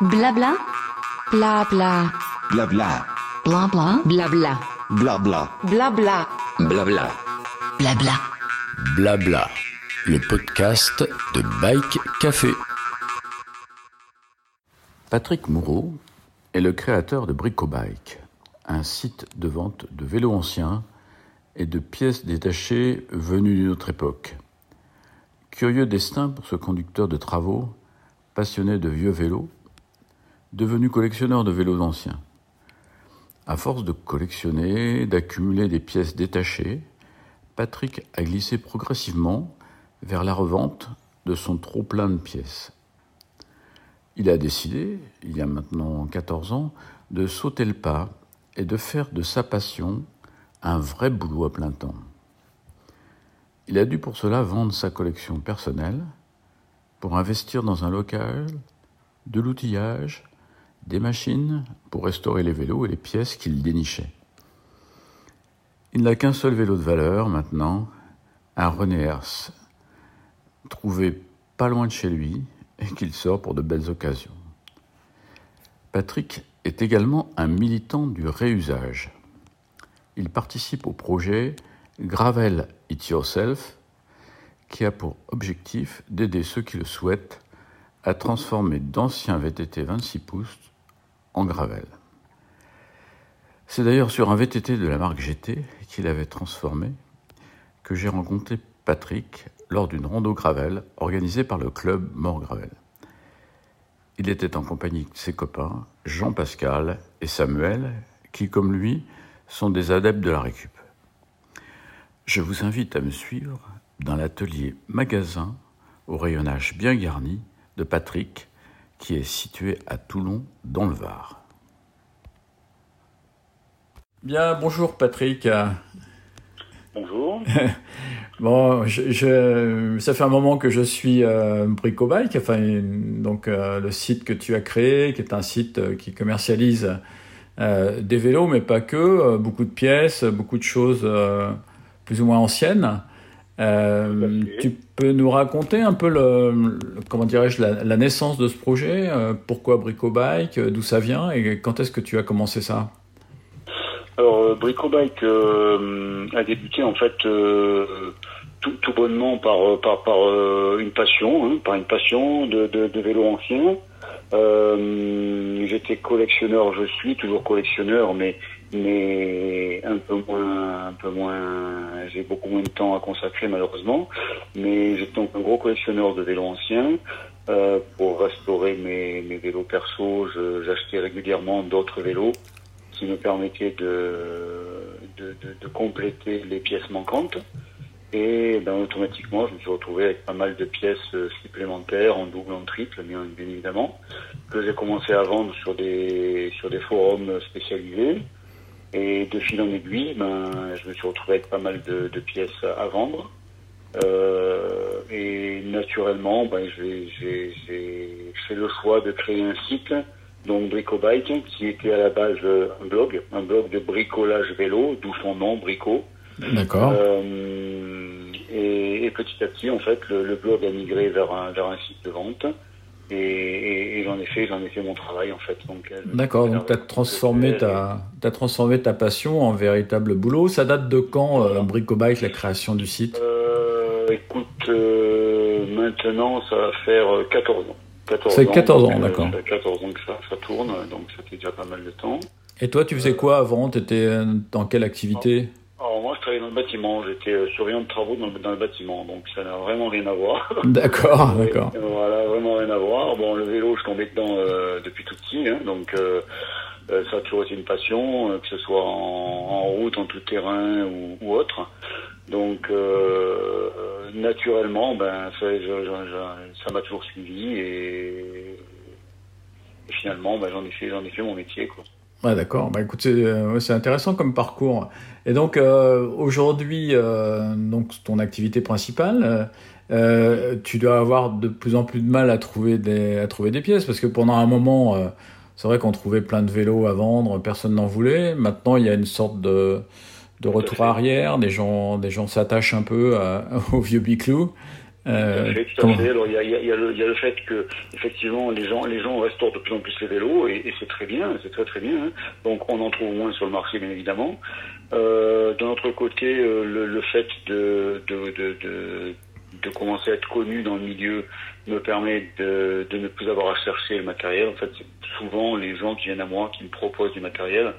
Blabla. Blabla. Blabla. Blabla. Blabla. Blabla. Blabla. Blabla. Blabla. Blabla. Le podcast de Bike Café. Patrick Moureau est le créateur de BricoBike, un site de vente de vélos anciens et de pièces détachées venues d'une autre époque. Curieux destin pour ce conducteur de travaux, passionné de vieux vélos, devenu collectionneur de vélos anciens. À force de collectionner, d'accumuler des pièces détachées, Patrick a glissé progressivement vers la revente de son trop-plein de pièces. Il a décidé, il y a maintenant 14 ans, de sauter le pas et de faire de sa passion un vrai boulot à plein temps. Il a dû pour cela vendre sa collection personnelle pour investir dans un local, de l'outillage, des machines pour restaurer les vélos et les pièces qu'il dénichait. Il n'a qu'un seul vélo de valeur maintenant, un René Hers, trouvé pas loin de chez lui et qu'il sort pour de belles occasions. Patrick est également un militant du réusage. Il participe au projet Gravel It Yourself, qui a pour objectif d'aider ceux qui le souhaitent à transformer d'anciens VTT 26 pouces gravel. C'est d'ailleurs sur un VTT de la marque GT qu'il avait transformé que j'ai rencontré Patrick lors d'une rando gravel organisée par le club Mort Gravel. Il était en compagnie de ses copains Jean-Pascal et Samuel, qui, comme lui, sont des adeptes de la récup. Je vous invite à me suivre dans l'atelier magasin au rayonnage bien garni de Patrick, qui est situé à Toulon, dans le Var. Bien, bonjour Patrick. Bonjour. bon, je, je, ça fait un moment que je suis euh, Bricobike, enfin, donc euh, le site que tu as créé, qui est un site euh, qui commercialise euh, des vélos, mais pas que, euh, beaucoup de pièces, beaucoup de choses euh, plus ou moins anciennes. Tu peux nous raconter un peu le, le comment dirais-je la, la, naissance de ce projet, pourquoi Bricobike, d'où ça vient et quand est-ce que tu as commencé ça? Alors, Bricobike euh, a débuté en fait euh, tout, tout, bonnement par par, par euh, une passion, hein, par une passion de, de, de vélo ancien. J'étais collectionneur, je suis toujours collectionneur, mais mais un peu moins, un peu moins. J'ai beaucoup moins de temps à consacrer malheureusement, mais j'étais donc un gros collectionneur de vélos anciens. pour restaurer mes, mes vélos perso, j'achetais régulièrement d'autres vélos qui me permettait de, de, de, compléter les pièces manquantes. Et ben, automatiquement, je me suis retrouvé avec pas mal de pièces supplémentaires, en double, en triple, bien, bien évidemment, que j'ai commencé à vendre sur des, sur des forums spécialisés. Et de fil en aiguille, ben, je me suis retrouvé avec pas mal de, de pièces à vendre. Euh, et naturellement, ben, j'ai fait le choix de créer un site donc Bricobike, qui était à la base un blog, un blog de bricolage vélo, d'où son nom, Brico. D'accord. Euh, et, et, petit à petit, en fait, le, le, blog a migré vers un, vers un site de vente. Et, et, et j'en ai fait, j'en ai fait mon travail en fait. Donc, D'accord. Donc, tu as transformé ta, as transformé ta passion en véritable boulot. Ça date de quand, euh, Bricobike, la création du site? Euh, Écoute, euh, maintenant, ça va faire 14 ans. 14 C'est 14 ans, d'accord. Ça fait 14 ans que ça, ça tourne, donc ça fait déjà pas mal de temps. Et toi, tu faisais quoi avant? Tu étais dans quelle activité? Alors moi, je travaillais dans le bâtiment. J'étais euh, surveillant de travaux dans le, dans le bâtiment, donc ça n'a vraiment rien à voir. D'accord, d'accord. Voilà, vraiment rien à voir. Bon, le vélo, je tombais dedans euh, depuis tout petit, hein, donc euh, ça a toujours été une passion, euh, que ce soit en, en, route, en tout terrain ou, ou autre. Donc euh, naturellement, ben ça, je, je, ça m'a toujours suivi et, et finalement, ben, j'en ai fait, j'en ai fait mon métier quoi. Ouais, d'accord. Bah, écoute, c'est euh, intéressant comme parcours. Et donc euh, aujourd'hui, euh, donc ton activité principale, euh, tu dois avoir de plus en plus de mal à trouver des à trouver des pièces parce que pendant un moment, c'est vrai qu'on trouvait plein de vélos à vendre, personne n'en voulait. Maintenant, il y a une sorte de de retour arrière, des gens des gens s'attachent un peu à, au vieux biclou. Euh, tout à fait, tout à fait. Alors il y a, y, a le, y a, le fait que effectivement les gens les gens restaurent de plus en plus les vélos et, et c'est très bien, c'est très très bien. Hein. Donc on en trouve moins sur le marché bien évidemment. Euh, D'un autre côté, euh, le, le, fait de de, de, de, de commencer à être connu dans le milieu me permet de, de ne plus avoir à chercher le matériel. En fait, c'est souvent les gens qui viennent à moi qui me proposent du matériel,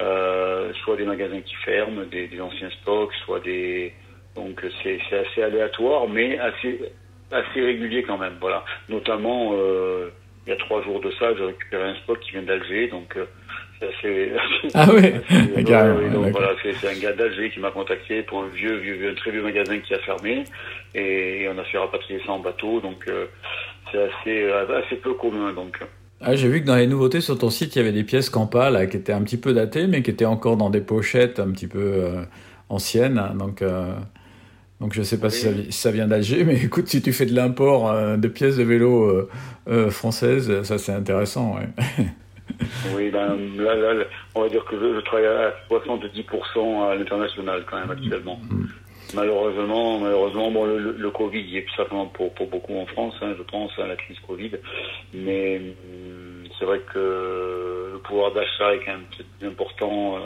euh, soit des magasins qui ferment, des, des anciens stocks, soit des donc c'est assez aléatoire, mais assez assez régulier quand même. Voilà. Notamment, euh, il y a trois jours de ça, j'ai récupéré un stock qui vient d'Alger, donc euh, c'est assez, Ah oui. donc voilà, c'est un gars d'Alger qui m'a contacté pour un vieux, vieux, un très vieux magasin qui a fermé, et, et on a fait rapatrier ça en bateau, donc euh, c'est assez euh, assez peu commun. Donc. Ah, j'ai vu que dans les nouveautés sur ton site, il y avait des pièces Campa là, qui étaient un petit peu datées, mais qui étaient encore dans des pochettes un petit peu euh, anciennes. Donc, euh, donc je sais pas oui. si, ça, vient d'Alger, mais écoute, si tu fais de l'import euh, de pièces de vélo euh, euh, françaises, ça c'est intéressant. Ouais. oui, ben là, là, on va dire que je, je travaille à 70% à l'international quand même actuellement. Mm. Malheureusement, malheureusement, bon, le, le, Covid y est simplement pour, pour beaucoup en France, hein, je pense, à la crise Covid. Mais c'est vrai que le pouvoir d'achat est quand même plus important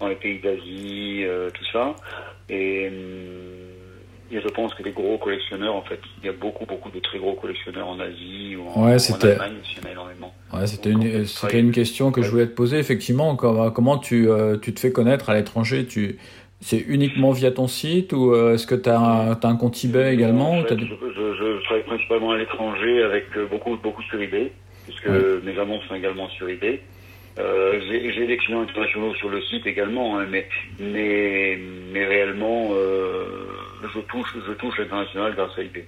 dans les pays d'Asie, tout ça. Et, et, je pense que les gros collectionneurs, en fait, il y a beaucoup, beaucoup de très gros collectionneurs en Asie ou en, ouais, en Allemagne, il y en a énormément. Ouais, c'était une, c'était une question que je voulais te poser, effectivement. Comment, comment tu, euh, tu te fais connaître à l'étranger? Tu, C'est uniquement via ton site ou euh, est-ce que tu as, un compte eBay également en fait, je, je, je, travaille principalement à l'étranger avec euh, beaucoup, beaucoup sur eBay, puisque ouais. mes annonces sont également sur eBay. Euh, j'ai des clients internationaux sur le site également, hein, mais, mais, mais réellement, euh, je touche, je touche l'international grâce à eBay.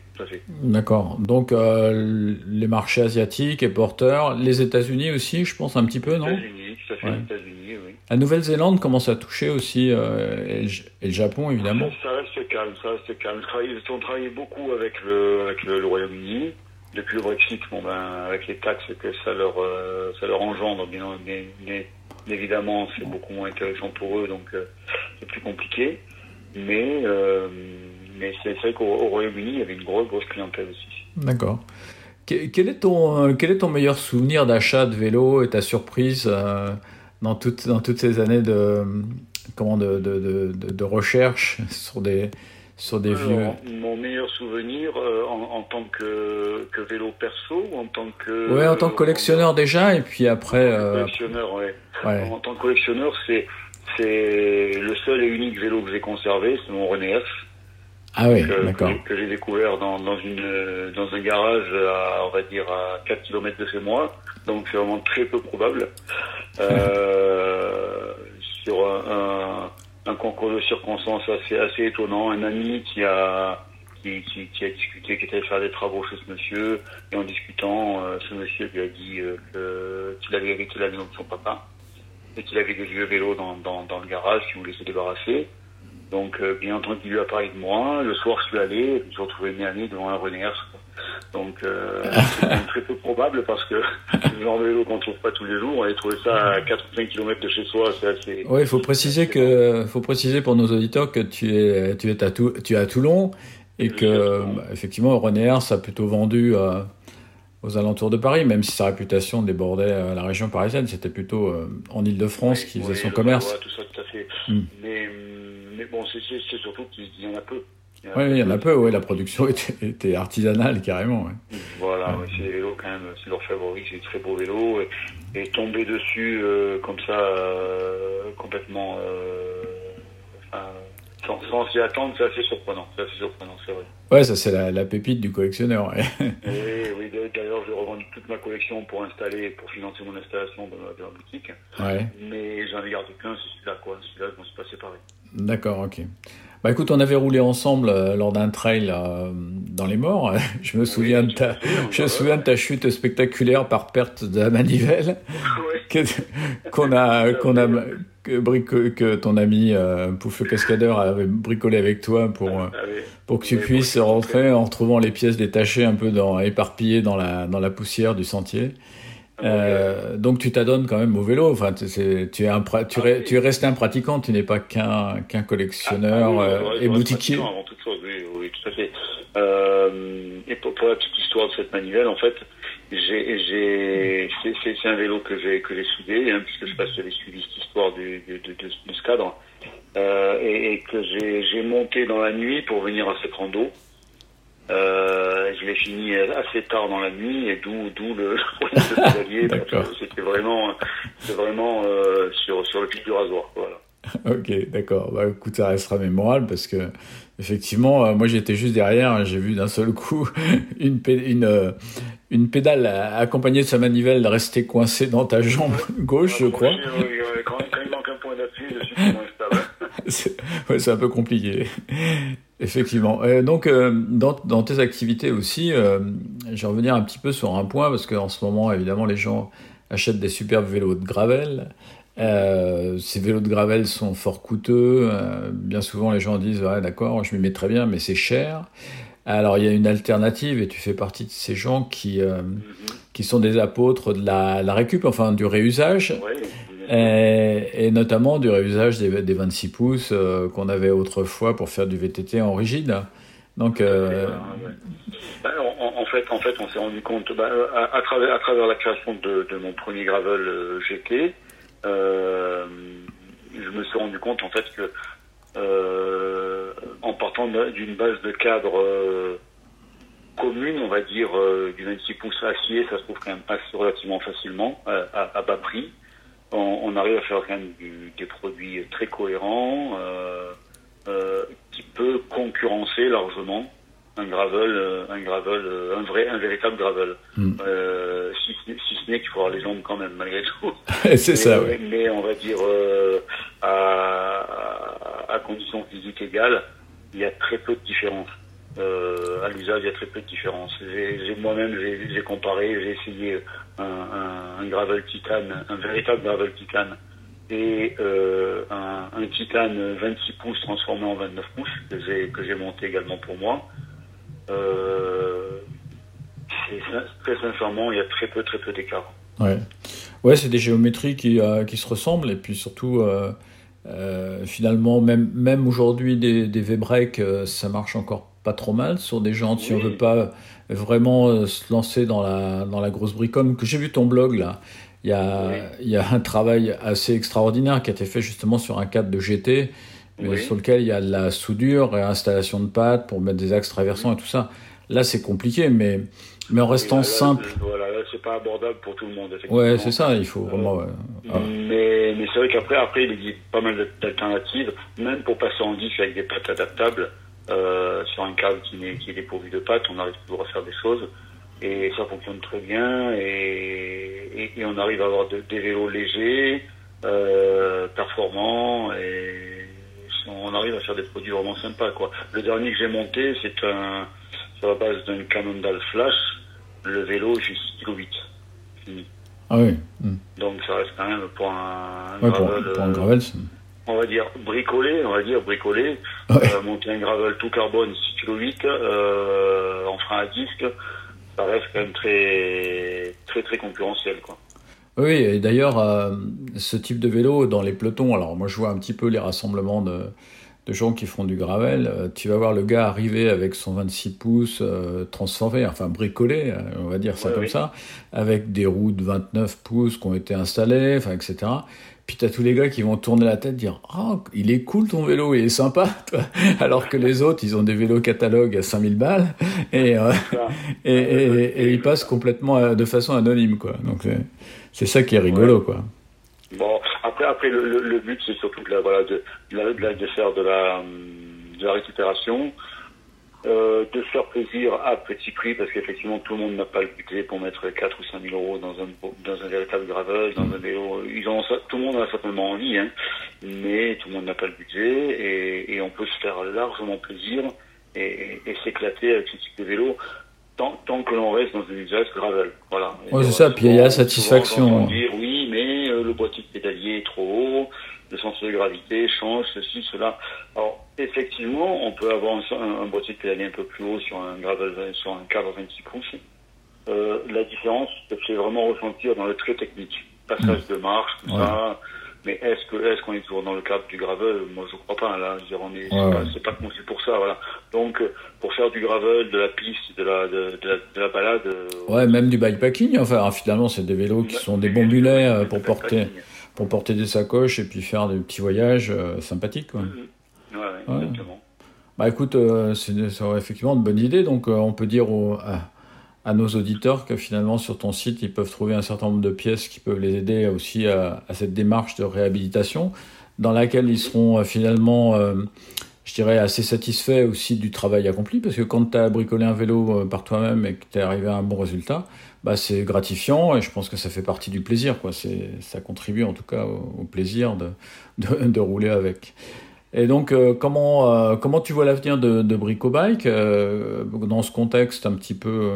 D'accord. Donc, euh, les marchés asiatiques et porteurs, les États-Unis aussi, je pense un petit peu, non? États-Unis, tout à fait, ouais. États-Unis, oui. La Nouvelle-Zélande commence à toucher aussi, euh, et, le Japon, évidemment. Ça, ça reste calme, ça reste calme. Ils ont travaillé beaucoup avec le, avec le, le Royaume-Uni depuis le Brexit, bon ben avec les taxes que ça leur euh, ça leur engendre, bien, bien, bien évidemment c'est beaucoup moins intéressant pour eux, donc c'est plus compliqué. Mais euh, mais c'est vrai qu'au Royaume-Uni il y avait une grosse grosse clientèle aussi. D'accord. Quel est ton quel est ton meilleur souvenir d'achat de vélo et ta surprise dans toutes dans toutes ces années de comment de de, de, de recherche sur des sur des Alors, vieux? Mon meilleur souvenir euh, en, en, tant que, que, vélo perso ou en tant que. Ouais, en tant que collectionneur euh, déjà, et puis après. Euh... Collectionneur, ouais. ouais. En, tant que collectionneur, c'est c'est le seul et unique vélo que j'ai conservé, c'est mon René F. Ah oui, d'accord. Que, j'ai découvert dans, dans, une, dans un garage à, on va dire, à 4 km de chez moi. Donc c'est vraiment très peu probable. Euh, sur un, un un concours de circonstances assez, assez étonnant. Un ami qui a, qui, qui, qui a discuté, qui était allé faire des travaux chez ce monsieur, et en discutant, euh, ce monsieur lui a dit euh, qu'il avait hérité la maison de son papa, et qu'il avait des vieux vélos dans, dans, dans le garage qu'il voulait se débarrasser. Donc, euh, bien entendu, il lui a parlé de moi. Le soir, je suis allé, je me suis retrouvé mis devant un René Donc, euh, c'est très peu probable parce que c'est le genre de vélo qu'on ne trouve pas tous les jours. On a trouvé ça à 4 ou 5 km de chez soi. C'est assez. Oui, il faut préciser que, faut préciser pour nos auditeurs que tu es, tu es à, Tou tu es à Toulon et que, bah, effectivement, René Hers a plutôt vendu euh, aux alentours de Paris, même si sa réputation débordait euh, la région parisienne. C'était plutôt euh, en Ile-de-France oui, qui faisait oui, son commerce. Tout ça, tout à fait. Mm. Mais, mais bon, c'est surtout qu'il y en a peu. Oui, il y en a peu, oui, la production était, était artisanale carrément. Ouais. Voilà, ouais. c'est des vélos quand même, c'est leur favori, c'est des très beaux vélos. Et, et tomber dessus euh, comme ça, complètement, sans, sans s'y attendre, c'est assez surprenant. C'est assez surprenant, c'est vrai. Ouais, ça c'est la, la, pépite du collectionneur. Ouais. Et, oui, d'ailleurs, j'ai revendu toute ma collection pour installer, pour financer mon installation dans la boutique. Ouais. Mais j'en ai gardé qu'un, c'est celui-là, quoi. Celui-là, je m'en suis pas séparé. D'accord, ok. Bah écoute, on avait roulé ensemble euh, lors d'un trail euh, dans les morts. Je me souviens de ta, je me souviens de ta chute spectaculaire par perte de la manivelle ouais. Qu'on a, qu'on a, que, brico, que ton ami euh, Pouffeux Cascadeur avait bricolé avec toi pour, ah, oui. pour que tu puisses rentrer en retrouvant les pièces détachées un peu dans, éparpillées dans la, dans la poussière du sentier. Euh, donc tu t'adonnes quand même au vélo. Enfin, tu es, un, tu, ah, tu es resté un pratiquant. Tu n'es pas qu'un qu'un collectionneur ah, euh, et boutiquier. Avant toute chose, oui, oui, tout à fait. Euh, et pour, pour, la petite histoire de cette manivelle, en fait, j'ai, c'est, un vélo que j'ai que j'ai soudé, hein, puisque je passe j'avais suivi cette histoire du, de, de, de, de ce cadre, euh, et, et, que j'ai, j'ai monté dans la nuit pour venir à cette rando. Euh, je l'ai fini assez tard dans la nuit et d'où d'où le problème de C'était vraiment c'est vraiment euh, sur sur le fil du rasoir voilà. Ok, d'accord. Bah, écoute, ça restera mémorable parce que effectivement, euh, moi j'étais juste derrière, j'ai vu d'un seul coup une, une, euh, une pédale accompagnée de sa manivelle rester coincée dans ta jambe gauche, je crois. quand, il manque un point d'appui, je suis moins stable. ouais, c'est un peu compliqué. Effectivement. Euh, donc, euh, dans, dans, tes activités aussi, euh, je vais revenir un petit peu sur un point, parce qu'en ce moment, évidemment, les gens achètent des superbes vélos de gravel. Euh, ces vélos de gravel sont fort coûteux. Euh, bien souvent, les gens disent ouais, d'accord, je m'y mets très bien, mais c'est cher. Alors, il y a une alternative, et tu fais partie de ces gens qui, euh, mm -hmm. qui sont des apôtres de la, la récup, enfin du réusage. Oui. Et, et, notamment du réusage des, des 26 pouces qu'on avait autrefois pour faire du VTT en rigide. Donc, euh... bah, en, en, fait, en fait, on s'est rendu compte bah, à, à, travers, à travers la création de, de mon premier gravel euh, GT, je me suis rendu compte en fait que euh, en partant d'une base de cadre commune, on va dire du 26 pouces acier, ça se trouve quand même assez relativement facilement à, à bas prix on, on, arrive à faire quand même du, des produits très cohérents euh, euh, qui peut concurrencer largement un gravel, euh, un gravel, euh, un vrai, un véritable gravel. Mm. Euh, si, ce n'est qu'il faut avoir les jambes quand même malgré tout. C'est ça. Mais, oui. mais, on va dire à, à, conditions physiques égales, il y a très peu de différence. Euh, à l'usage, il y a très peu de différence. J'ai moi-même, j'ai comparé, j'ai essayé un, un, un, gravel titane, un véritable gravel titane, et euh, un, un, titane 26 pouces transformé en 29 pouces que j'ai monté également pour moi. Euh, très sincèrement, il y a très peu, très peu d'écart. Ouais, ouais c'est des géométries qui, euh, qui se ressemblent et puis surtout. Euh, euh, finalement, même, même aujourd'hui, des, des V-Break, ça marche encore pas trop mal sur des jantes oui. si on veut pas vraiment se lancer dans la, dans la grosse bricole. Que j'ai vu ton blog là, il y, a, oui. il y a un travail assez extraordinaire qui a été fait justement sur un cadre de GT, oui. sur lequel il y a de la soudure et installation de pattes pour mettre des axes traversants et tout ça. Là, c'est compliqué, mais, mais en restant là, simple. Voilà, là, c'est pas abordable pour tout le monde. Ouais, c'est ça, il faut vraiment. Ouais. Ah. Mais, mais c'est vrai qu'après, après, il existe pas mal d'alternatives, même pour passer en diff avec des pattes adaptables. Euh, sur un câble qui est, qui est dépourvu de pattes, on arrive toujours à faire des choses et ça fonctionne très bien et, et, et on arrive à avoir de, des vélos légers, euh, performants et on arrive à faire des produits vraiment sympas quoi. Le dernier que j'ai monté c'est un sur la base d'un Cannondale Flash, le vélo fait 6 kg 8 fini. Ah oui. Mmh. Donc ça reste quand même pour un, ouais, gravel, pour, pour un gravel on va dire bricolé, on va dire bricolé, ouais. euh, monter un gravel tout carbone 6 kg 8 euh, en frein à disque, ça reste quand même très très très concurrentiel quoi. Oui, et d'ailleurs euh, ce type de vélo dans les pelotons, alors moi je vois un petit peu les rassemblements de, de gens qui font du gravel, euh, tu vas voir le gars arriver avec son 26 pouces euh, transformé, enfin bricolé, euh, on va dire ça ouais, comme oui. ça, avec des roues de 29 pouces qui ont été installées, enfin etc. Puis t'as tous les gars qui vont tourner la tête, dire oh il est cool ton vélo, il est sympa, toi. alors que les autres ils ont des vélos catalogue à 5000 balles et euh, et, et, et, et, ils passent complètement de façon anonyme quoi. Donc c'est ça qui est rigolo ouais. quoi. Bon après après le, le, le but c'est surtout de, la, voilà, de, de, la, de faire de la de la récupération. Euh, de faire plaisir à petit prix parce qu'effectivement tout le monde n'a pas le budget pour mettre 4 ou 5 000 euros dans un, dans un véritable gravel, dans un vélo. Ils ont, tout le monde a certainement envie, hein, mais tout le monde n'a pas le budget et, et, on peut se faire largement plaisir et, et, et s'éclater avec ce type de vélo tant, tant que l'on reste dans un usage gravel. Voilà. Ouais, c'est ça, puis il y a la satisfaction. Dire, oui, mais le boîtier de pédalier est trop haut, le sens de gravité change, ceci, cela. Alors, effectivement, on peut avoir un, un boîtier de pédalier un peu plus haut sur un gravel, sur un cadre 26 pouces. Euh, la différence se fait vraiment ressentir dans le trait technique. Passage de marche, tout ouais. ça, Mais est-ce que est-ce qu'on est toujours dans le cadre du gravel? Moi, je crois pas. Là, je veux dire, on est, c'est Ouais, pas, ouais. c'est pas conçu pour ça, voilà. Donc, euh, pour faire du gravel, de la piste, de la de, de la, de la balade. euh, Ouais, même du bikepacking. Enfin, finalement, c'est des vélos qui sont des bons mulets euh, pour porter, pour porter des sacoches et puis faire des petits voyages euh, sympathiques. Quoi. Ouais, ouais, Ouais. exactement. Bah écoute, euh, c'est c'est effectivement une bonne idée. Donc, euh, on peut dire aux- à, à nos auditeurs que finalement, sur ton site, ils peuvent trouver un certain nombre de pièces qui peuvent les aider aussi à, cette démarche de réhabilitation, dans laquelle ils seront euh, finalement, euh, je dirais, assez satisfaits aussi du travail accompli. Parce que quand tu as bricolé un vélo euh, par toi-même et que tu es arrivé à un bon résultat, bah, c'est gratifiant et je pense que ça fait partie du plaisir. Quoi. Ça contribue en tout cas au, plaisir de, de rouler avec. Et donc, euh, comment, euh, comment tu vois l'avenir de, de Bricobike euh, dans ce contexte un petit peu,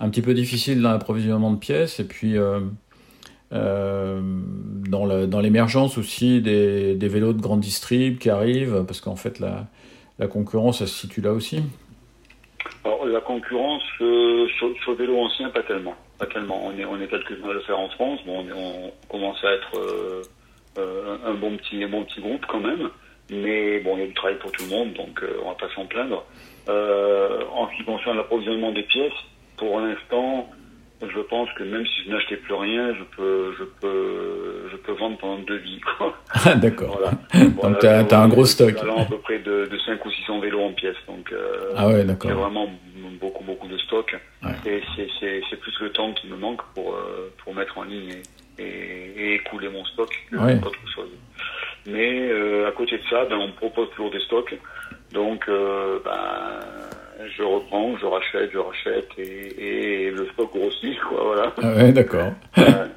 un petit peu difficile dans l'approvisionnement de pièces et puis dans le- dans l'émergence aussi des, vélos de grande distrib qui arrivent parce qu'en fait la, la concurrence elle se situe là aussi. Alors, la concurrence sur, sur le vélo ancien, pas tellement. Pas tellement. On est, on est quelques-uns à le faire en France. Bon, on, on commence à être un bon petit, un bon petit groupe quand même. Mais bon, il y a du travail pour tout le monde, donc euh, on va pas s'en plaindre. Euh, en ce qui concerne l'approvisionnement des pièces, pour l'instant, je pense que même si je n'achetais plus rien, je peux, je peux, je peux vendre pendant deux vies. Quoi. Ah, D'accord. Voilà. Donc, t'as- t'as un gros stock. Allant à peu près de, de 5 ou 600 vélos en pièces. Donc, euh, Ah ouais, c'est d'accord. vraiment beaucoup, beaucoup de stock. Ouais. Et c'est- plus le temps qui me manque pour, euh, pour mettre en ligne et, et, et écouler mon stock que Ouais. autre chose. Mais euh, à côté de ça, ben, on propose toujours des stocks. Donc, euh, ben, je reprends, je rachète, je rachète et, et le stock grossit. Quoi, voilà. Ah ouais, d'accord.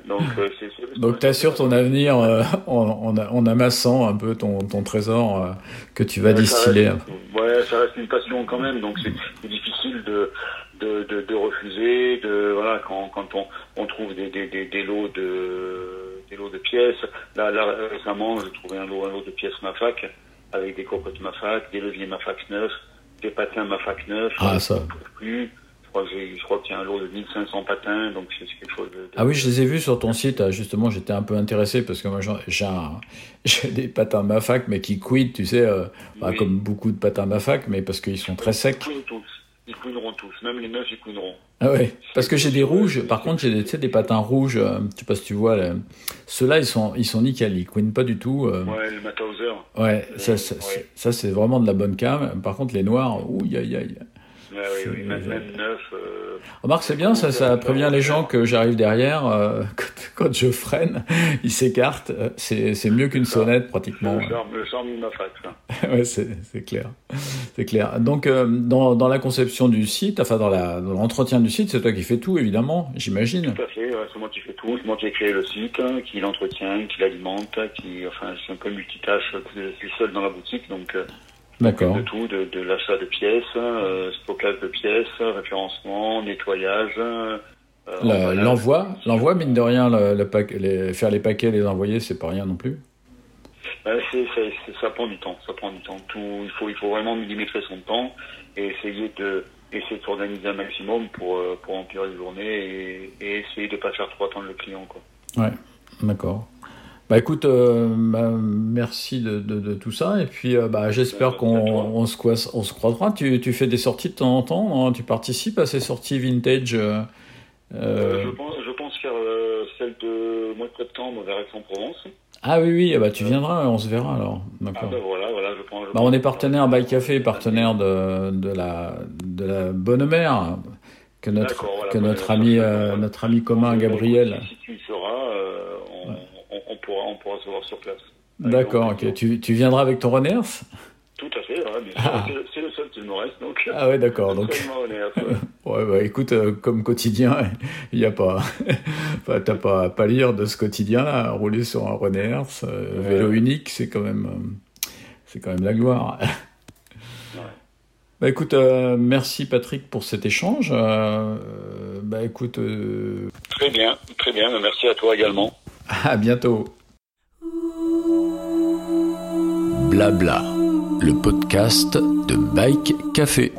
Donc, euh, c'est- Donc tu assures ton avenir euh, en, en, en amassant un peu ton, ton trésor euh, que tu vas distiller. reste- ouais, ça reste une passion quand même, donc c'est c'est difficile de, de, de, de refuser. De voilà, quand, quand on, on trouve des, des, des, des lots de des lots de pièces. Là, là récemment, j'ai trouvé un lot, un lot de pièces Mafac avec des cocottes Mafac, des leviers Mafac neufs, des patins Mafac neufs. Ah, ça. Plus. Je crois je qu'il y a un lot de 1500 patins, donc c'est quelque chose de. Ah oui, je les ai vus sur ton site. ah, Justement, j'étais un peu intéressé parce que moi, j'ai des patins Mafac, mais qui quittent, tu sais, euh, bah, comme beaucoup de patins Mafac, mais parce qu'ils sont très secs. Tous. Ils couineront tous. Même les neufs, ils couineront. Ah ouais, parce que j'ai des rouges. Par contre, j'ai des, des patins rouges. euh, je sais pas si tu vois. là. Ceux-là, ils sont, ils sont nickel. Ils couinent pas du tout. euh, Ouais, le Mauthauser. ouais, ça, Ouais. ça, c'est- ça, c'est vraiment de la bonne cam. Par contre, les noirs, ouh, aïe, aïe. Ouais, oui, oui, C'est- même, même neuf. euh, Remarque, c'est bien, ça, ça prévient les gens que j'arrive derrière. euh, quand, quand je freine, ils s'écartent. euh, C'est c'est mieux qu'une sonnette, pratiquement. le charme, Mafac, ça. ouais, c'est c'est clair. C'est clair. Donc, euh, dans, dans la conception du site, enfin, dans l'entretien du site, c'est toi qui fais tout, évidemment, j'imagine. Tout à fait, ouais, c'est moi qui fais tout, c'est moi qui ai créé le site, hein, qui l'entretient, qui l'alimente, qui, enfin, suis un peu multitâche, je suis seul dans la boutique, donc, euh, D'accord. de tout, de, de l'achat de pièces, euh, stockage de pièces, référencement, nettoyage, euh. L'envoi, l'envoi, mine de rien, le, le pack- les, faire les paquets, les envoyer, c'est pas rien non plus. Ben, ça prend du temps, ça prend du temps. Tout, il faut, il faut vraiment millimétrer son temps et essayer de, essayer de s'organiser un maximum pour, euh, pour remplir les journées et, et essayer de pas faire trop attendre le client, quoi. Ouais, d'accord. Bah écoute, euh, bah, merci de, de, de tout ça. Et puis euh, bah, j'espère Merci qu'on on se, croise- on se croisera. Tu, tu fais des sorties de temps en temps non Tu participes à ces sorties vintage euh, je, pense, je pense faire celle de mois de septembre vers Aix-en-Provence. Ah oui, oui, ah bah, tu viendras, on se verra alors. Ah D'accord. ben voilà, voilà, je Bah, on est partenaire Bike Café, partenaire de, de, la, de la Bonne Mère, que notre, voilà, que notre, ami, notre ami commun Gabriel. Si tu y seras, euh, on, on, on pourra, on pourra se voir sur place. D'accord, ok. Tu, tu viendras avec ton Reners Tout à fait, ouais. Ah. C'est le- seul qui me reste, donc. Ah ouais, d'accord. Donc, ouais. Bah écoute, euh, comme quotidien, il n'y a pas. enfin, T'as pas à pâlir de ce quotidien-là. Rouler sur un Reners, euh, vélo unique, c'est quand même. euh, c'est quand même la gloire. Bah écoute, euh, merci Patrick pour cet échange. Euh, bah écoute, euh, Très bien, très bien. Merci à toi également. À bientôt. Blabla, le podcast de Bike Café.